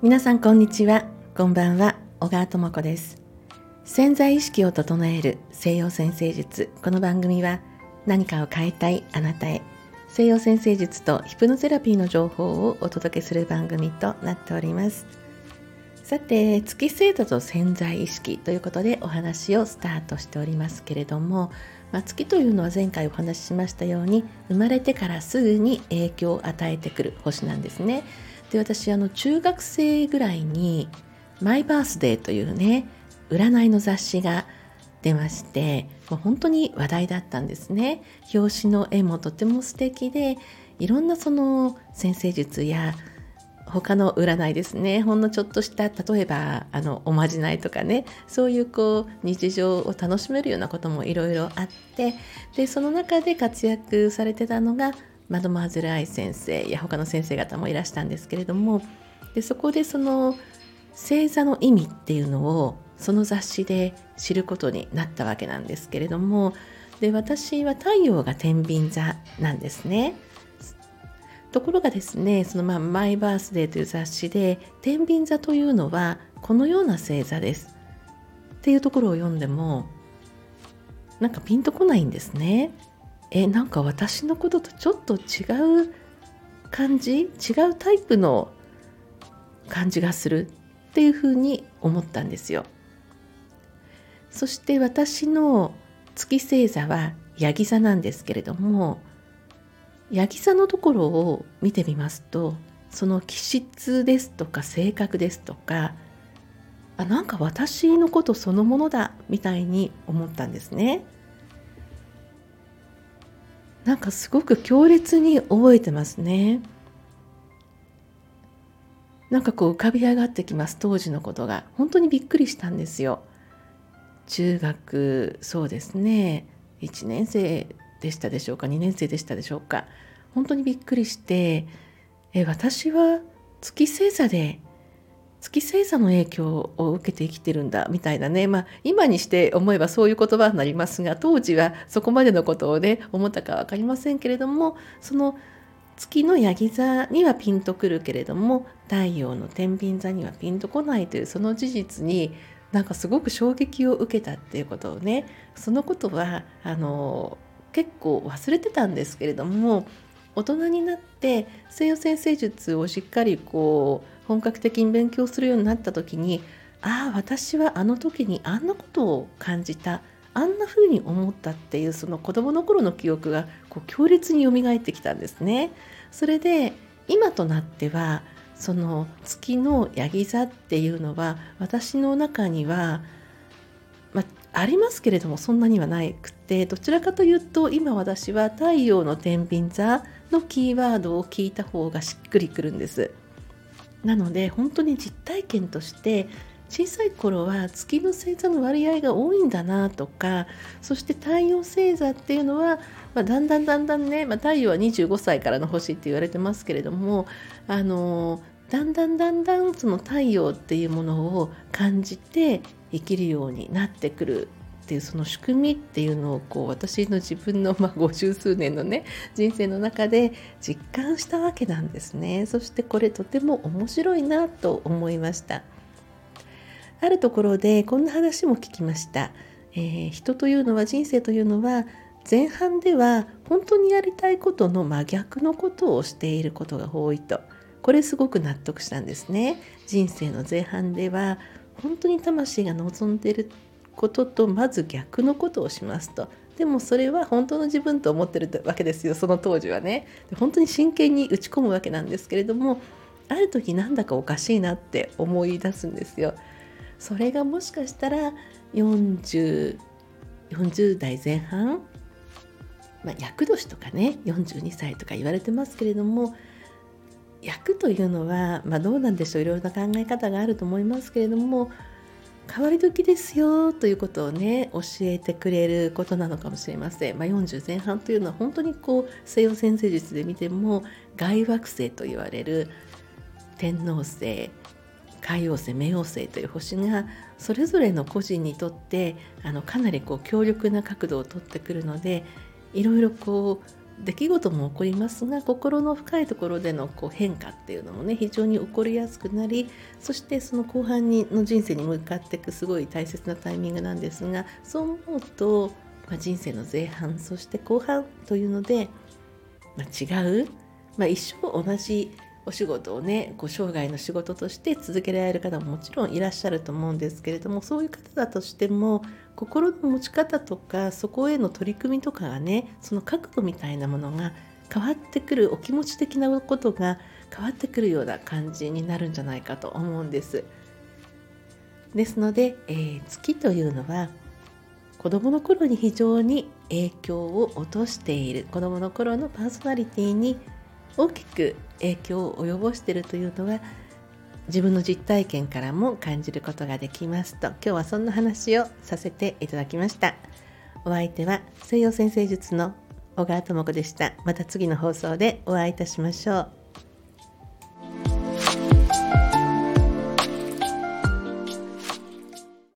皆さんこんにちは。こんばんは。小川智子です。潜在意識を整える西洋先生術。この番組は何かを変えたいあなたへ。西洋先生術とヒプノセラピーの情報をお届けする番組となっております。さて月星座と潜在意識ということでお話をスタートしておりますけれども、まあ、月というのは前回お話ししましたように生まれてからすぐに影響を与えてくる星なんですね。で私あの中学生ぐらいにマイバースデーというね占いの雑誌が出ましてもう本当に話題だったんですね。表紙の絵もとても素敵でいろんなその先生術や他の占いですね。ほんのちょっとした例えばあのおまじないとかね。そういうこう日常を楽しめるようなこともいろいろあって。でその中で活躍されてたのがマドマーゼル愛先生や他の先生方もいらしたんですけれども。でそこでその星座の意味っていうのをその雑誌で知ることになったわけなんですけれども。で私は太陽が天秤座なんですね。ところがですねそのまあマイバースデーという雑誌で天秤座というのはこのような星座ですっていうところを読んでもなんかピンとこないんですね。えなんか私のこととちょっと違う感じ？違うタイプの感じがする？っていうふうに思ったんですよ。そして私の月星座はヤギ座なんですけれどもヤギ座のところを見てみますとその気質ですとか性格ですとかあなんか私のことそのものだみたいに思ったんですね。なんかすごく強烈に覚えてますね。なんかこう浮かび上がってきます当時のことが本当にびっくりしたんですよ。中学そうですね1年生でしたでしょうか？2年生でしたでしょうか？本当にびっくりしてえ私は月星座で月星座の影響を受けて生きてるんだみたいなね、まあ、今にして思えばそういう言葉になりますが当時はそこまでのことをね思ったか分かりませんけれどもその月のヤギ座にはピンとくるけれども太陽の天秤座にはピンとこないというその事実になんかすごく衝撃を受けたっていうことをねそのことはあの結構忘れてたんですけれども大人になって西洋先生術をしっかりこう本格的に勉強するようになった時にああ私はあの時にあんなことを感じたあんな風に思ったっていうその子供の頃の記憶がこう強烈に蘇ってきたんですね。それで今となってはその月のヤギ座っていうのは私の中には、あ、りますけれどもそんなにはないくてどちらかというと今私は太陽の天秤座のキーワードを聞いた方がしっくりくるんです。なので本当に実体験として小さい頃は月の星座の割合が多いんだなとかそして太陽星座っていうのは、まあ、だんだんだんだんね、まあ、太陽は25歳からの星って言われてますけれどもあのだんだんだんだんその太陽っていうものを感じて生きるようになってくるっていうその仕組みっていうのをこう私の自分のまあ50数年のね人生の中で実感したわけなんですね。そしてこれとても面白いなと思いました。あるところでこんな話も聞きました、えー、人というのは人生というのは前半では本当にやりたいことの真逆のことをしていることが多いと。これすごく納得したんですね。人生の前半では本当に魂が望んでいることとまず逆のことをしますと。でもそれは本当の自分と思ってるわけですよその当時はね。本当に真剣に打ち込むわけなんですけれどもある時なんだかおかしいなって思い出すんですよ。それがもしかしたら40 40代前半まあ、厄年とかね42歳とか言われてますけれども役というのは、まあ、どうなんでしょういろいろな考え方があると思いますけれども変わり時ですよということをね教えてくれることなのかもしれません、まあ、40前半というのは本当にこう西洋先生術で見ても外惑星と言われる天王星海王星冥王星という星がそれぞれの個人にとってあのかなりこう強力な角度をとってくるのでいろいろこう出来事も起こりますが心の深いところでのこう変化っていうのもね非常に起こりやすくなりそしてその後半にの人生に向かっていくすごい大切なタイミングなんですがそう思うと、まあ、人生の前半そして後半というので、まあ、違う、まあ、一生同じお仕事をねこう生涯の仕事として続けられる方ももちろんいらっしゃると思うんですけれどもそういう方だとしても心の持ち方とかそこへの取り組みとかがねその角度みたいなものが変わってくるお気持ち的なことが変わってくるような感じになるんじゃないかと思うんです。ですので、えー、月というのは子どもの頃に非常に影響を落としている子どもの頃のパーソナリティに大きく影響を及ぼしているというのは自分の実体験からも感じることができますと今日はそんな話をさせていただきました。お相手は西洋先生術の小川智子でした。また次の放送でお会いいたしましょう。